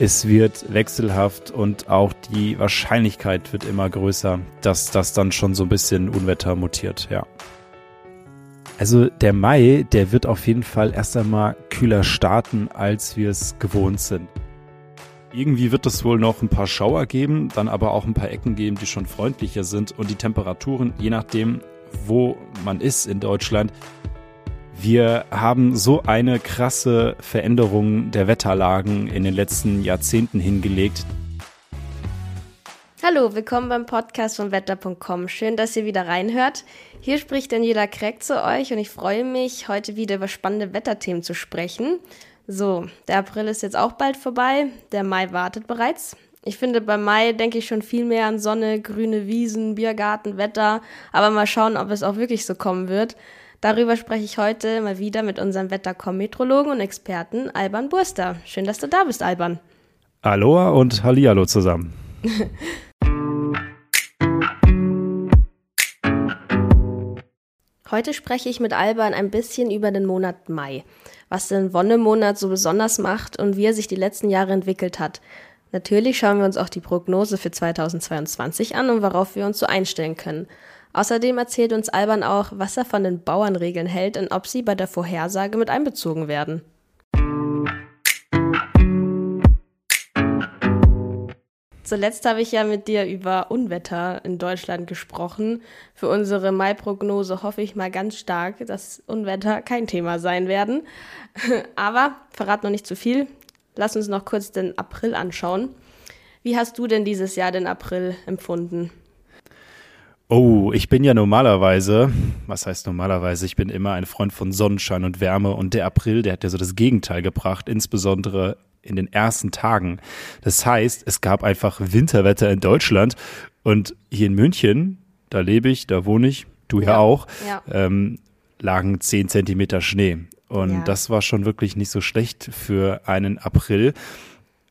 Es wird wechselhaft und auch die Wahrscheinlichkeit wird immer größer, dass das dann schon so ein bisschen Unwetter mutiert, ja. Also der Mai, der wird auf jeden Fall erst einmal kühler starten, als wir es gewohnt sind. Irgendwie wird es wohl noch ein paar Schauer geben, dann aber auch ein paar Ecken geben, die schon freundlicher sind und die Temperaturen, je nachdem, wo man ist in Deutschland, wir haben so eine krasse Veränderung der Wetterlagen in den letzten Jahrzehnten hingelegt. Hallo, willkommen beim Podcast von wetter.com. Schön, dass ihr wieder reinhört. Hier spricht Daniela Kreck zu euch und ich freue mich, heute wieder über spannende Wetterthemen zu sprechen. So, der April ist jetzt auch bald vorbei, der Mai wartet bereits. Ich finde, beim Mai denke ich schon viel mehr an Sonne, grüne Wiesen, Biergarten, Wetter, aber mal schauen, ob es auch wirklich so kommen wird. Darüber spreche ich heute mal wieder mit unserem Wettercom-Metrologen und Experten Alban Burster. Schön, dass du da bist, Alban. Aloha und Hallihallo zusammen. Heute spreche ich mit Alban ein bisschen über den Monat Mai, was den Wonnemonat so besonders macht und wie er sich die letzten Jahre entwickelt hat. Natürlich schauen wir uns auch die Prognose für 2022 an und worauf wir uns so einstellen können. Außerdem erzählt uns Alban auch, was er von den Bauernregeln hält und ob sie bei der Vorhersage mit einbezogen werden. Zuletzt habe ich ja mit dir über Unwetter in Deutschland gesprochen. Für unsere Mai-Prognose hoffe ich mal ganz stark, dass Unwetter kein Thema sein werden. Aber verrat noch nicht zu viel. Lass uns noch kurz den April anschauen. Wie hast du denn dieses Jahr den April empfunden? Oh, ich bin ja normalerweise, was heißt normalerweise, ich bin immer ein Freund von Sonnenschein und Wärme und der April, der hat ja so das Gegenteil gebracht, insbesondere in den ersten Tagen. Das heißt, es gab einfach Winterwetter in Deutschland und hier in München, da lebe ich, da wohne ich, du ja, ja auch, ja. Ähm, lagen zehn Zentimeter Schnee. Und ja. das war schon wirklich nicht so schlecht für einen April.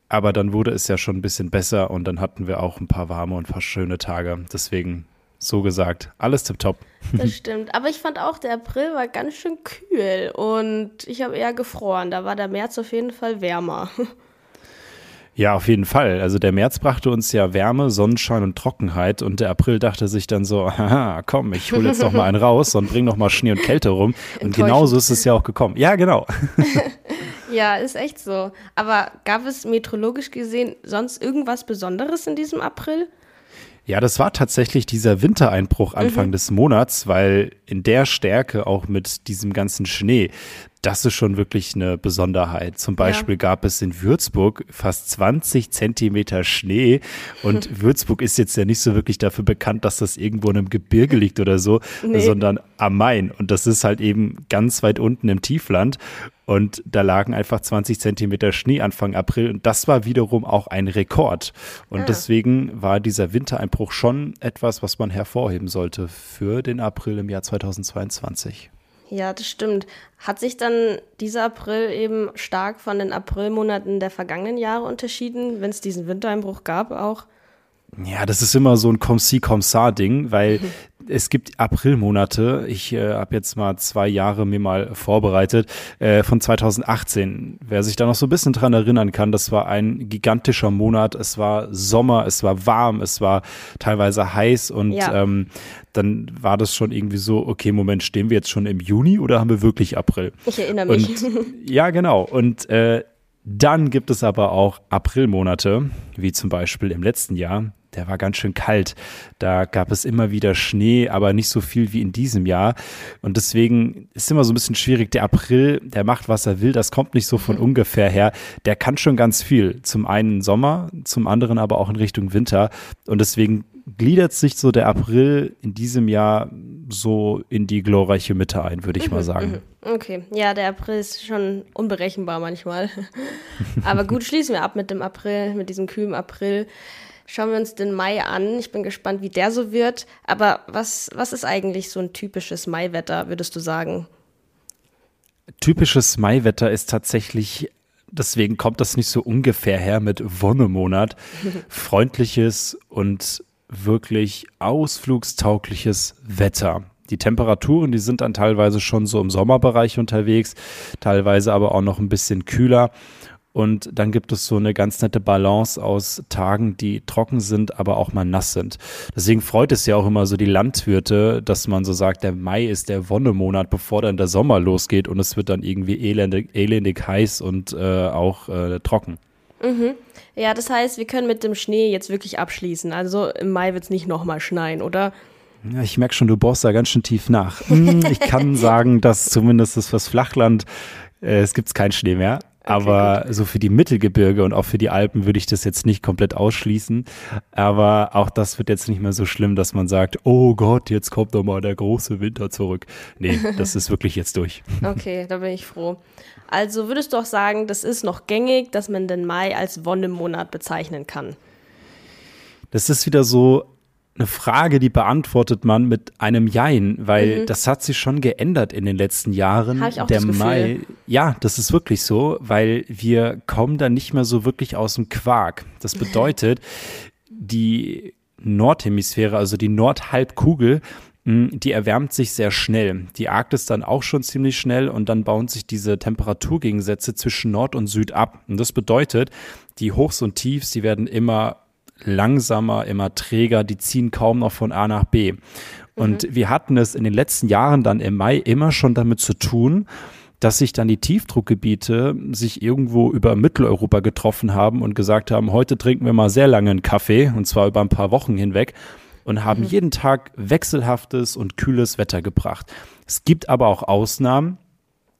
Aber dann wurde es ja schon ein bisschen besser und dann hatten wir auch ein paar warme und ein paar schöne Tage. Deswegen so gesagt. Alles tipptopp. Das stimmt. Aber ich fand auch, der April war ganz schön kühl und ich habe eher gefroren. Da war der März auf jeden Fall wärmer. Ja, auf jeden Fall. Also der März brachte uns ja Wärme, Sonnenschein und Trockenheit und der April dachte sich dann so, haha, komm, ich hole jetzt noch mal einen raus und bring noch mal Schnee und Kälte rum. Und genauso ist es ja auch gekommen. Ja, genau. ja, ist echt so. Aber gab es meteorologisch gesehen sonst irgendwas Besonderes in diesem April? Ja, das war tatsächlich dieser Wintereinbruch Anfang mhm. des Monats, weil in der Stärke auch mit diesem ganzen Schnee, das ist schon wirklich eine Besonderheit. Zum Beispiel ja. gab es in Würzburg fast 20 Zentimeter Schnee und Würzburg ist jetzt ja nicht so wirklich dafür bekannt, dass das irgendwo in einem Gebirge liegt oder so, nee. sondern am Main. Und das ist halt eben ganz weit unten im Tiefland. Und da lagen einfach 20 Zentimeter Schnee Anfang April und das war wiederum auch ein Rekord. Und. Ah. deswegen war dieser Wintereinbruch schon etwas, was man hervorheben sollte für den April im Jahr 2022. Ja, das stimmt. Hat sich dann dieser April eben stark von den Aprilmonaten der vergangenen Jahre unterschieden, wenn es diesen Wintereinbruch gab auch? Ja, das ist immer so ein Comme-si, Comme-ça-Ding, weil es gibt Aprilmonate. Ich äh, habe jetzt mal zwei Jahre mir mal vorbereitet äh, von 2018. Wer sich da noch so ein bisschen dran erinnern kann, das war ein gigantischer Monat. Es war Sommer, es war warm, es war teilweise heiß und ja. ähm, dann war das schon irgendwie so, okay, Moment, stehen wir jetzt schon im Juni oder haben wir wirklich April? Ich erinnere mich. Und, ja, genau. Und äh, dann gibt es aber auch Aprilmonate, wie zum Beispiel im letzten Jahr der war ganz schön kalt. Da gab es immer wieder Schnee, aber nicht so viel wie in diesem Jahr. Und deswegen ist immer so ein bisschen schwierig. Der April, der macht, was er will. Das kommt nicht so von mhm. ungefähr her. Der kann schon ganz viel. Zum einen Sommer, zum anderen aber auch in Richtung Winter. Und deswegen gliedert sich so der April in diesem Jahr so in die glorreiche Mitte ein, würde ich mhm, mal sagen. Mhm. Okay, ja, der April ist schon unberechenbar manchmal. Aber gut, schließen wir ab mit dem April, mit diesem kühlen April. Schauen wir uns den Mai an. Ich bin gespannt, wie der so wird. Aber was, was ist eigentlich so ein typisches Maiwetter, würdest du sagen? Typisches Maiwetter ist tatsächlich, deswegen kommt das nicht so ungefähr her mit Wonnemonat, freundliches und wirklich ausflugstaugliches Wetter. Die Temperaturen, die sind dann teilweise schon so im Sommerbereich unterwegs, teilweise aber auch noch ein bisschen kühler. Und dann gibt es so eine ganz nette Balance aus Tagen, die trocken sind, aber auch mal nass sind. Deswegen freut es ja auch immer so die Landwirte, dass man so sagt, der Mai ist der Wonnemonat, bevor dann der Sommer losgeht und es wird dann irgendwie elendig, elendig heiß und äh, auch äh, trocken. Mhm. Ja, das heißt, wir können mit dem Schnee jetzt wirklich abschließen. Also im Mai wird es nicht nochmal schneien, oder? Ja, ich merke schon, du bohrst da ganz schön tief nach. Hm, ich kann sagen, dass zumindest fürs Flachland, äh, es gibt keinen Schnee mehr. Okay, aber gut. so für die Mittelgebirge und auch für die Alpen würde ich das jetzt nicht komplett ausschließen. Aber auch das wird jetzt nicht mehr so schlimm, dass man sagt, oh Gott, jetzt kommt doch mal der große Winter zurück. Nee, das ist wirklich jetzt durch. Okay, da bin ich froh. Also würdest du auch sagen, das ist noch gängig, dass man den Mai als Wonnemonat bezeichnen kann? Das ist wieder so eine Frage, die beantwortet man mit einem Jein, weil mhm. das hat sich schon geändert in den letzten Jahren. Hab ich auch Der das Gefühl. Mai, ja, das ist wirklich so, weil wir kommen da nicht mehr so wirklich aus dem Quark. Das bedeutet, die Nordhemisphäre, also die Nordhalbkugel, die erwärmt sich sehr schnell. Die Arktis dann auch schon ziemlich schnell und dann bauen sich diese Temperaturgegensätze zwischen Nord und Süd ab. Und das bedeutet, die Hochs und Tiefs, die werden immer langsamer, immer träger, die ziehen kaum noch von A nach B. Und mhm. wir hatten es in den letzten Jahren dann im Mai immer schon damit zu tun, dass sich dann die Tiefdruckgebiete sich irgendwo über Mitteleuropa getroffen haben und gesagt haben, heute trinken wir mal sehr lange einen Kaffee und zwar über ein paar Wochen hinweg und haben mhm. jeden Tag wechselhaftes und kühles Wetter gebracht. Es gibt aber auch Ausnahmen.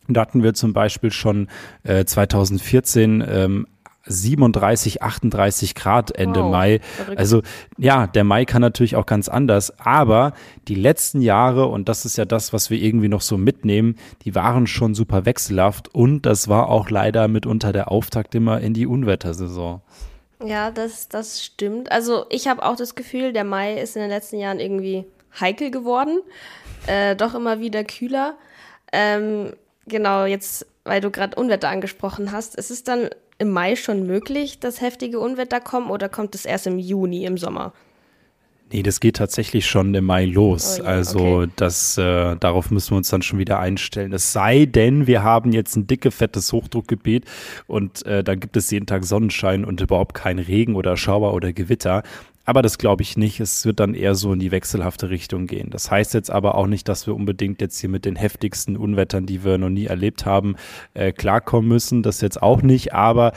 Da hatten wir zum Beispiel schon äh, 2014 ähm, 37, 38 Grad Ende wow, Mai. Verrückt. Also ja, der Mai kann natürlich auch ganz anders, aber die letzten Jahre, und das ist ja das, was wir irgendwie noch so mitnehmen, die waren schon super wechselhaft und das war auch leider mitunter der Auftakt immer in die Unwettersaison. Ja, das, das stimmt. Also ich habe auch das Gefühl, der Mai ist in den letzten Jahren irgendwie heikel geworden, äh, doch immer wieder kühler. Ähm, genau, jetzt, weil du gerade Unwetter angesprochen hast, es ist dann im Mai schon möglich, dass heftige Unwetter kommen oder kommt es erst im Juni, im Sommer? Nee, das geht tatsächlich schon im Mai los. Oh, ja, also okay. das, äh, darauf müssen wir uns dann schon wieder einstellen. Es sei denn, wir haben jetzt ein dicke, fettes Hochdruckgebiet und äh, dann gibt es jeden Tag Sonnenschein und überhaupt kein Regen oder Schauer oder Gewitter. Aber das glaube ich nicht. Es wird dann eher so in die wechselhafte Richtung gehen. Das heißt jetzt aber auch nicht, dass wir unbedingt jetzt hier mit den heftigsten Unwettern, die wir noch nie erlebt haben, äh, klarkommen müssen. Das jetzt auch nicht. Aber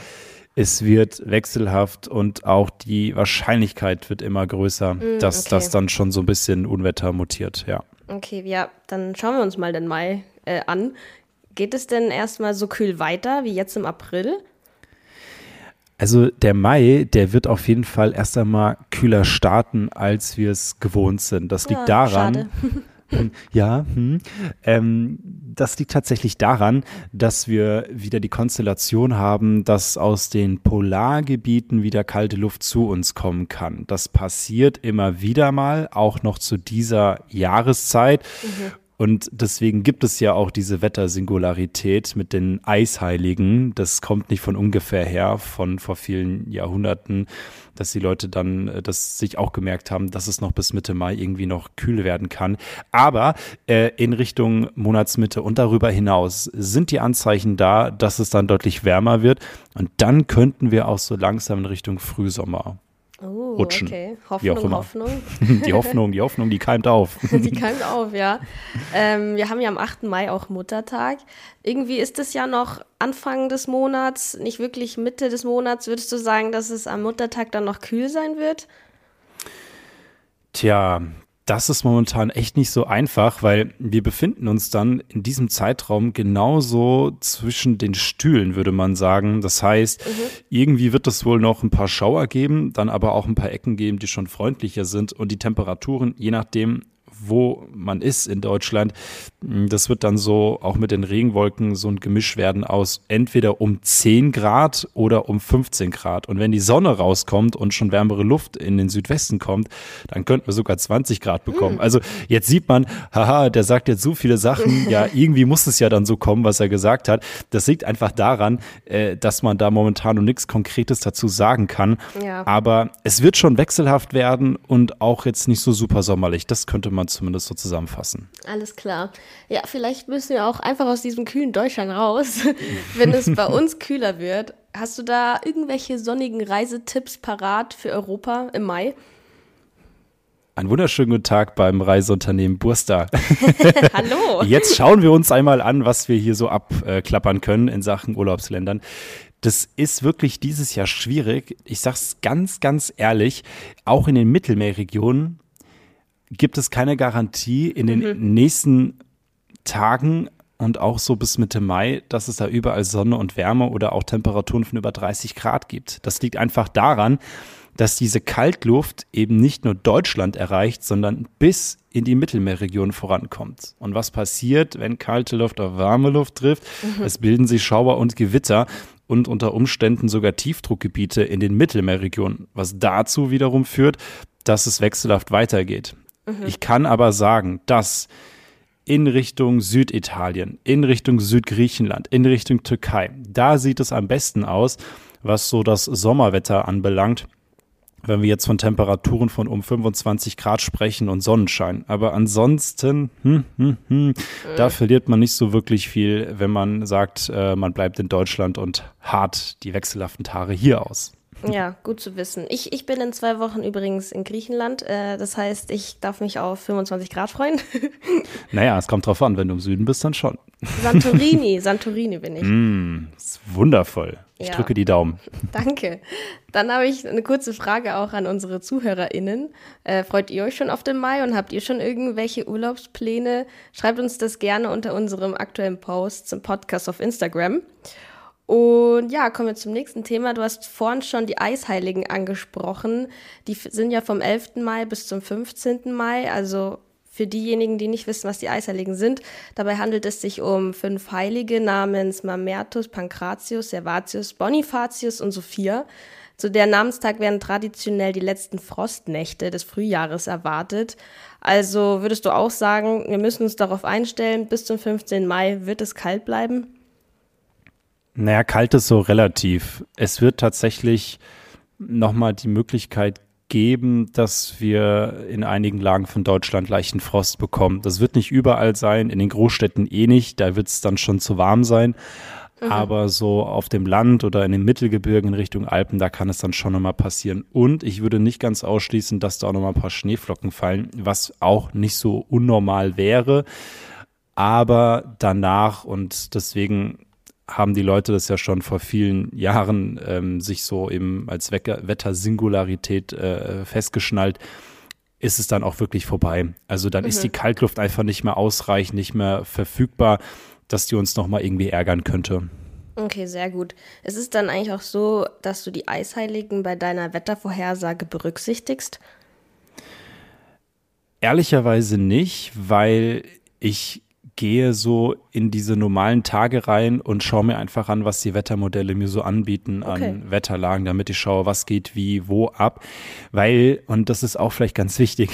es wird wechselhaft und auch die Wahrscheinlichkeit wird immer größer, mm, dass okay. das dann schon so ein bisschen Unwetter mutiert, ja. Okay, ja, dann schauen wir uns mal den Mai äh, an. Geht es denn erstmal so kühl weiter wie jetzt im April? Also der Mai, der wird auf jeden Fall erst einmal kühler starten, als wir es gewohnt sind. Das liegt ja, daran. Ja, hm, ähm, das liegt tatsächlich daran, dass wir wieder die Konstellation haben, dass aus den Polargebieten wieder kalte Luft zu uns kommen kann. Das passiert immer wieder mal, auch noch zu dieser Jahreszeit. Mhm. Und deswegen gibt es ja auch diese Wettersingularität mit den Eisheiligen. Das kommt nicht von ungefähr her, von vor vielen Jahrhunderten, dass die Leute dann äh, das sich auch gemerkt haben, dass es noch bis Mitte Mai irgendwie noch kühl werden kann. Aber äh, in Richtung Monatsmitte und darüber hinaus sind die Anzeichen da, dass es dann deutlich wärmer wird. Und dann könnten wir auch so langsam in Richtung Frühsommer Oh, rutschen. Okay. Hoffnung, Hoffnung. die Hoffnung, die Hoffnung, die keimt auf. die keimt auf, ja. Ähm, wir haben ja am 8. Mai auch Muttertag. Irgendwie ist es ja noch Anfang des Monats, nicht wirklich Mitte des Monats. Würdest du sagen, dass es am Muttertag dann noch kühl sein wird? Tja, das ist momentan echt nicht so einfach, weil wir befinden uns dann in diesem Zeitraum genauso zwischen den Stühlen, würde man sagen. Das heißt, mhm. irgendwie wird es wohl noch ein paar Schauer geben, dann aber auch ein paar Ecken geben, die schon freundlicher sind und die Temperaturen, je nachdem, wo man ist in Deutschland. Das wird dann so auch mit den Regenwolken so ein Gemisch werden aus entweder um 10 Grad oder um 15 Grad. Und wenn die Sonne rauskommt und schon wärmere Luft in den Südwesten kommt, dann könnten wir sogar 20 Grad bekommen. Hm. Also jetzt sieht man, haha, der sagt jetzt so viele Sachen. Ja, irgendwie muss es ja dann so kommen, was er gesagt hat. Das liegt einfach daran, äh, dass man da momentan noch nichts Konkretes dazu sagen kann. Ja. Aber es wird schon wechselhaft werden und auch jetzt nicht so super sommerlich. Das könnte man zumindest so zusammenfassen. Alles klar. Ja, vielleicht müssen wir auch einfach aus diesem kühlen Deutschland raus. Wenn es bei uns kühler wird, Hast du da irgendwelche sonnigen Reisetipps parat für Europa im Mai? Einen wunderschönen guten Tag beim Reiseunternehmen Bursta. Hallo. Jetzt schauen wir uns einmal an, was wir hier so abklappern können in Sachen Urlaubsländern. Das ist wirklich dieses Jahr schwierig. Ich sag's ganz, ganz ehrlich. Auch in den Mittelmeerregionen gibt es keine Garantie in den mhm. nächsten Tagen und auch so bis Mitte Mai, dass es da überall Sonne und Wärme oder auch Temperaturen von über 30 Grad gibt. Das liegt einfach daran, dass diese Kaltluft eben nicht nur Deutschland erreicht, sondern bis in die Mittelmeerregion vorankommt. Und was passiert, wenn kalte Luft auf warme Luft trifft? Mhm. Es bilden sich Schauer und Gewitter und unter Umständen sogar Tiefdruckgebiete in den Mittelmeerregionen, was dazu wiederum führt, dass es wechselhaft weitergeht. Mhm. Ich kann aber sagen, dass in Richtung Süditalien, in Richtung Südgriechenland, in Richtung Türkei. Da sieht es am besten aus, was so das Sommerwetter anbelangt wenn wir jetzt von Temperaturen von um 25 Grad sprechen und Sonnenschein. Aber ansonsten, hm, hm, hm, da verliert man nicht so wirklich viel, wenn man sagt, äh, man bleibt in Deutschland und hart die wechselhaften Tage hier aus. Ja, gut zu wissen. Ich, ich bin in zwei Wochen übrigens in Griechenland. Äh, das heißt, ich darf mich auf 25 Grad freuen. naja, es kommt drauf an. Wenn du im Süden bist, dann schon. Santorini, Santorini bin ich. Mm, ist wundervoll. Ich ja. drücke die Daumen. Danke. Dann habe ich eine kurze Frage auch an unsere ZuhörerInnen. Äh, freut ihr euch schon auf den Mai und habt ihr schon irgendwelche Urlaubspläne? Schreibt uns das gerne unter unserem aktuellen Post zum Podcast auf Instagram. Und ja, kommen wir zum nächsten Thema. Du hast vorhin schon die Eisheiligen angesprochen. Die sind ja vom 11. Mai bis zum 15. Mai. Also für diejenigen, die nicht wissen, was die Eisheiligen sind, dabei handelt es sich um fünf Heilige namens Mamertus, Pankratius, Servatius, Bonifatius und Sophia. Zu deren Namenstag werden traditionell die letzten Frostnächte des Frühjahres erwartet. Also würdest du auch sagen, wir müssen uns darauf einstellen, bis zum 15. Mai wird es kalt bleiben? Naja, kalt ist so relativ. Es wird tatsächlich nochmal die Möglichkeit geben, dass wir in einigen Lagen von Deutschland leichten Frost bekommen. Das wird nicht überall sein, in den Großstädten eh nicht, da wird es dann schon zu warm sein. Mhm. Aber so auf dem Land oder in den Mittelgebirgen in Richtung Alpen, da kann es dann schon nochmal passieren. Und ich würde nicht ganz ausschließen, dass da auch nochmal ein paar Schneeflocken fallen, was auch nicht so unnormal wäre. Aber danach und deswegen haben die Leute das ja schon vor vielen Jahren ähm, sich so eben als Wettersingularität äh, festgeschnallt, ist es dann auch wirklich vorbei. Also dann mhm. ist die Kaltluft einfach nicht mehr ausreichend, nicht mehr verfügbar, dass die uns nochmal irgendwie ärgern könnte. Okay, sehr gut. Es ist dann eigentlich auch so, dass du die Eisheiligen bei deiner Wettervorhersage berücksichtigst? Ehrlicherweise nicht, weil ich gehe so in diese normalen Tage rein und schaue mir einfach an, was die Wettermodelle mir so anbieten okay. an Wetterlagen, damit ich schaue, was geht wie, wo ab. Weil, und das ist auch vielleicht ganz wichtig,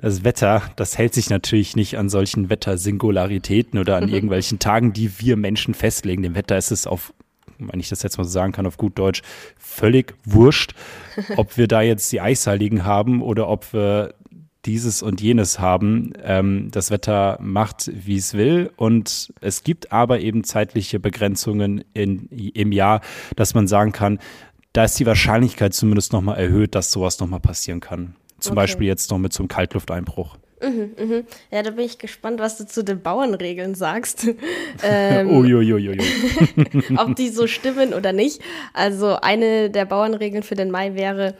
das Wetter, das hält sich natürlich nicht an solchen Wettersingularitäten oder an mhm. irgendwelchen Tagen, die wir Menschen festlegen. Dem Wetter ist es auf wenn ich das jetzt mal so sagen kann, auf gut Deutsch, völlig wurscht, ob wir da jetzt die Eisheiligen haben oder ob wir dieses und jenes haben. Ähm, das Wetter macht, wie es will. Und es gibt aber eben zeitliche Begrenzungen in, im Jahr, dass man sagen kann, da ist die Wahrscheinlichkeit zumindest nochmal erhöht, dass sowas nochmal passieren kann. Zum okay. Beispiel jetzt noch mit so einem Kaltlufteinbruch. Mhm, mhm. Ja, da bin ich gespannt, was du zu den Bauernregeln sagst. ähm, Uiuiuiui. ob die so stimmen oder nicht. Also eine der Bauernregeln für den Mai wäre,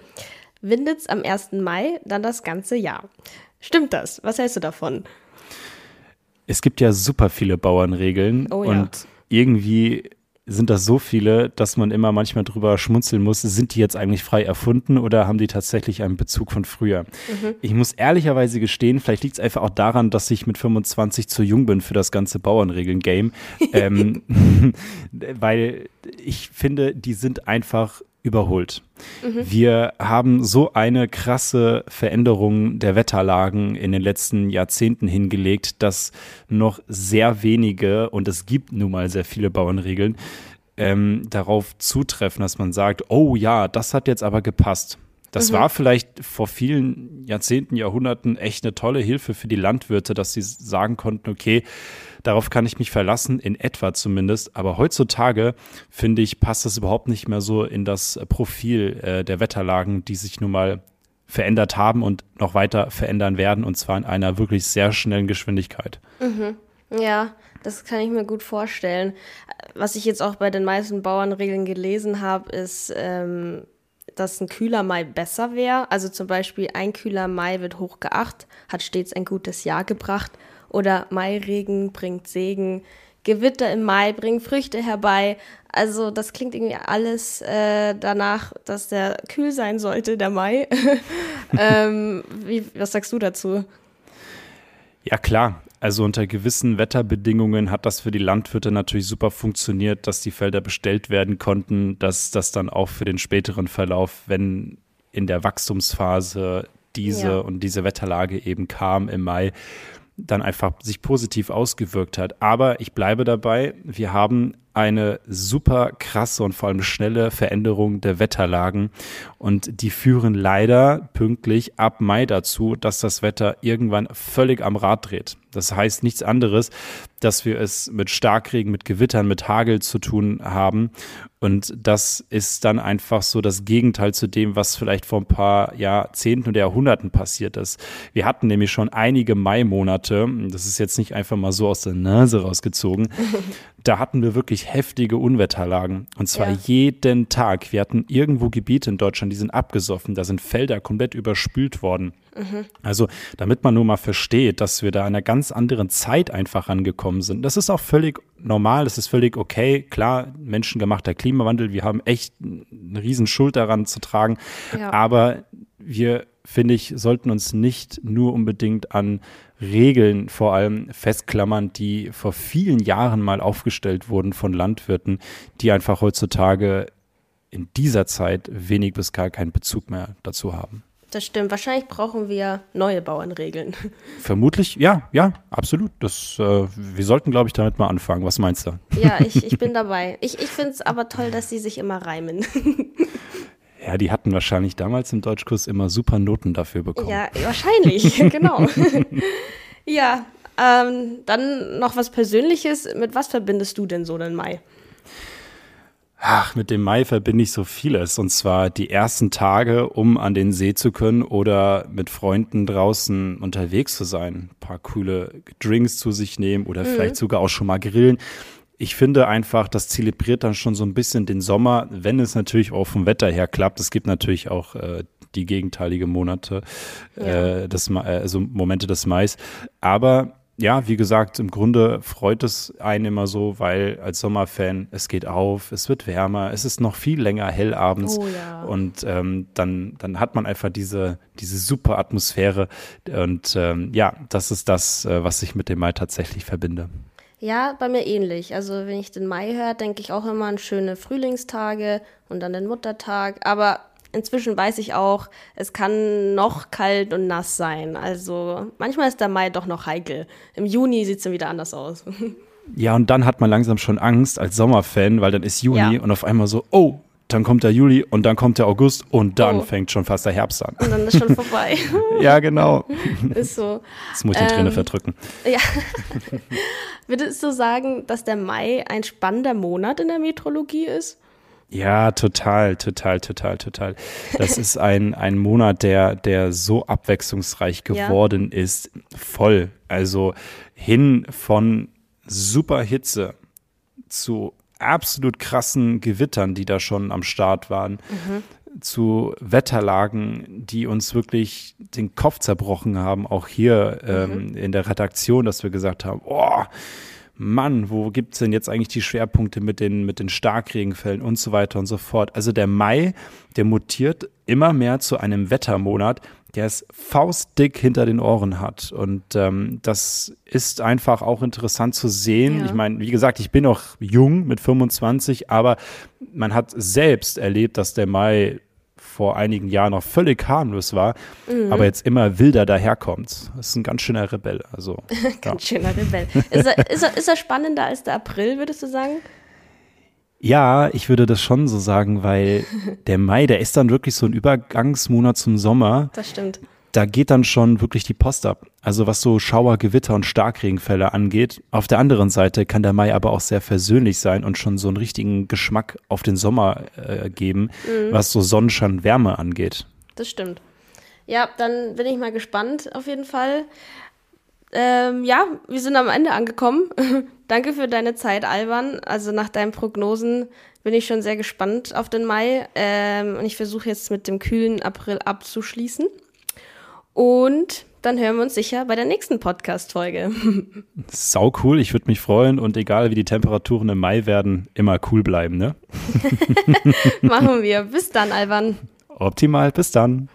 windet es am 1. Mai dann das ganze Jahr. Stimmt das? Was hältst du davon? Es gibt ja super viele Bauernregeln oh, ja. und irgendwie sind das so viele, dass man immer manchmal drüber schmunzeln muss, sind die jetzt eigentlich frei erfunden oder haben die tatsächlich einen Bezug von früher? Mhm. Ich muss ehrlicherweise gestehen, vielleicht liegt es einfach auch daran, dass ich mit 25 zu jung bin für das ganze Bauernregeln-Game, ähm, weil ich finde, die sind einfach überholt. Mhm. Wir haben so eine krasse Veränderung der Wetterlagen in den letzten Jahrzehnten hingelegt, dass noch sehr wenige, und es gibt nun mal sehr viele Bauernregeln, ähm, darauf zutreffen, dass man sagt, oh ja, das hat jetzt aber gepasst. Das mhm. war vielleicht vor vielen Jahrzehnten, Jahrhunderten echt eine tolle Hilfe für die Landwirte, dass sie sagen konnten, okay, darauf kann ich mich verlassen, in etwa zumindest. Aber heutzutage, finde ich, passt das überhaupt nicht mehr so in das Profil äh, der Wetterlagen, die sich nun mal verändert haben und noch weiter verändern werden, und zwar in einer wirklich sehr schnellen Geschwindigkeit. Mhm. Ja, das kann ich mir gut vorstellen. Was ich jetzt auch bei den meisten Bauernregeln gelesen habe, ist, ähm, dass ein kühler Mai besser wäre. Also zum Beispiel ein kühler Mai wird hochgeacht, hat stets ein gutes Jahr gebracht. Oder Mairegen bringt Segen. Gewitter im Mai bringen Früchte herbei. Also das klingt irgendwie alles äh, danach, dass der kühl sein sollte, der Mai. ähm, wie, was sagst du dazu? Ja klar, also unter gewissen Wetterbedingungen hat das für die Landwirte natürlich super funktioniert, dass die Felder bestellt werden konnten, dass das dann auch für den späteren Verlauf, wenn in der Wachstumsphase diese ja. und diese Wetterlage eben kam im Mai, dann einfach sich positiv ausgewirkt hat. Aber ich bleibe dabei, wir haben eine super krasse und vor allem schnelle Veränderung der Wetterlagen und die führen leider pünktlich ab Mai dazu, dass das Wetter irgendwann völlig am Rad dreht. Das heißt nichts anderes, dass wir es mit Starkregen, mit Gewittern, mit Hagel zu tun haben. Und das ist dann einfach so das Gegenteil zu dem, was vielleicht vor ein paar Jahrzehnten oder Jahrhunderten passiert ist. Wir hatten nämlich schon einige Mai-Monate, das ist jetzt nicht einfach mal so aus der Nase rausgezogen, da hatten wir wirklich heftige Unwetterlagen. Und zwar ja. jeden Tag. Wir hatten irgendwo Gebiete in Deutschland, die sind abgesoffen, da sind Felder komplett überspült worden. Mhm. Also, damit man nur mal versteht, dass wir da in einer ganz anderen Zeit einfach angekommen sind. Das ist auch völlig normal, das ist völlig okay. Klar, menschengemachter Klimawandel, wir haben echt eine riesen Schuld daran zu tragen. Ja. Aber wir, finde ich, sollten uns nicht nur unbedingt an Regeln vor allem festklammern, die vor vielen Jahren mal aufgestellt wurden von Landwirten, die einfach heutzutage in dieser Zeit wenig bis gar keinen Bezug mehr dazu haben. Das stimmt. Wahrscheinlich brauchen wir neue Bauernregeln. Vermutlich, ja, ja, absolut. Das, äh, wir sollten, glaube ich, damit mal anfangen. Was meinst du? Ja, ich, ich bin dabei. Ich, ich finde es aber toll, dass sie sich immer reimen. Ja, die hatten wahrscheinlich damals im Deutschkurs immer super Noten dafür bekommen. Ja, wahrscheinlich, genau. ja, ähm, dann noch was Persönliches. Mit was verbindest du denn so den Mai? Ach, mit dem Mai verbinde ich so vieles. Und zwar die ersten Tage, um an den See zu können oder mit Freunden draußen unterwegs zu sein. Ein paar coole Drinks zu sich nehmen oder mhm. vielleicht sogar auch schon mal grillen. Ich finde einfach, das zelebriert dann schon so ein bisschen den Sommer, wenn es natürlich auch vom Wetter her klappt. Es gibt natürlich auch äh, die gegenteilige Monate, ja. äh, des, also Momente des Mais. Aber ja, wie gesagt, im Grunde freut es einen immer so, weil als Sommerfan, es geht auf, es wird wärmer, es ist noch viel länger hell abends oh, ja. und ähm, dann, dann hat man einfach diese, diese super Atmosphäre und ähm, ja, das ist das, äh, was ich mit dem Mai tatsächlich verbinde. Ja, bei mir ähnlich. Also wenn ich den Mai höre, denke ich auch immer an schöne Frühlingstage und dann den Muttertag. Aber inzwischen weiß ich auch, es kann noch kalt und nass sein. Also manchmal ist der Mai doch noch heikel. Im Juni sieht es dann wieder anders aus. Ja, und dann hat man langsam schon Angst als Sommerfan, weil dann ist Juni ja. und auf einmal so, oh, dann kommt der Juli und dann kommt der August und dann oh. fängt schon fast der Herbst an. Und dann ist schon vorbei. ja, genau. Ist so. Das muss ich die ähm, Träne verdrücken. Ja. Würdest du sagen, dass der Mai ein spannender Monat in der Metrologie ist? Ja, total, total, total, total. Das ist ein, ein Monat, der, der so abwechslungsreich geworden ja. ist. Voll. Also hin von super Hitze zu absolut krassen Gewittern, die da schon am Start waren, mhm. zu Wetterlagen, die uns wirklich den Kopf zerbrochen haben, auch hier ähm, mhm. in der Redaktion, dass wir gesagt haben, oh, Mann, wo gibt es denn jetzt eigentlich die Schwerpunkte mit den, mit den Starkregenfällen und so weiter und so fort. Also der Mai, der mutiert immer mehr zu einem Wettermonat, der es faustdick hinter den Ohren hat. Und ähm, das ist einfach auch interessant zu sehen. Ja. Ich meine, wie gesagt, ich bin noch jung mit 25, aber man hat selbst erlebt, dass der Mai vor einigen Jahren noch völlig harmlos war, mhm. aber jetzt immer wilder daherkommt. Das ist ein ganz schöner Rebell. Also, ganz ja. schöner Rebell. Ist er, ist, er, ist er spannender als der April, würdest du sagen? Ja, ich würde das schon so sagen, weil der Mai, der ist dann wirklich so ein Übergangsmonat zum Sommer. Das stimmt. Da geht dann schon wirklich die Post ab. Also was so Schauer, Gewitter und Starkregenfälle angeht. Auf der anderen Seite kann der Mai aber auch sehr versöhnlich sein und schon so einen richtigen Geschmack auf den Sommer äh, geben, mhm. was so Sonnenschein, Wärme angeht. Das stimmt. Ja, dann bin ich mal gespannt auf jeden Fall. Ähm, ja, wir sind am Ende angekommen. Danke für deine Zeit, Alban. Also nach deinen Prognosen bin ich schon sehr gespannt auf den Mai. Ähm, und ich versuche jetzt mit dem kühlen April abzuschließen. Und dann hören wir uns sicher bei der nächsten Podcast-Folge. Sau cool, ich würde mich freuen und egal wie die Temperaturen im Mai werden, immer cool bleiben, ne? Machen wir. Bis dann, Alban. Optimal, bis dann.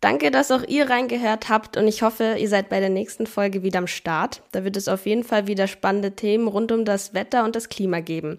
Danke, dass auch ihr reingehört habt und ich hoffe, ihr seid bei der nächsten Folge wieder am Start. Da wird es auf jeden Fall wieder spannende Themen rund um das Wetter und das Klima geben.